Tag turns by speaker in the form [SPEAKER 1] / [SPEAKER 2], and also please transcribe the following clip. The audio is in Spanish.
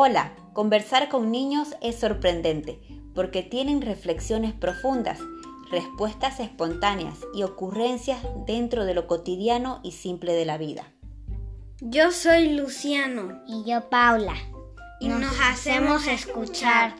[SPEAKER 1] Hola, conversar con niños es sorprendente porque tienen reflexiones profundas, respuestas espontáneas y ocurrencias dentro de lo cotidiano y simple de la vida.
[SPEAKER 2] Yo soy Luciano.
[SPEAKER 3] Y yo Paula.
[SPEAKER 2] Y nos hacemos escuchar.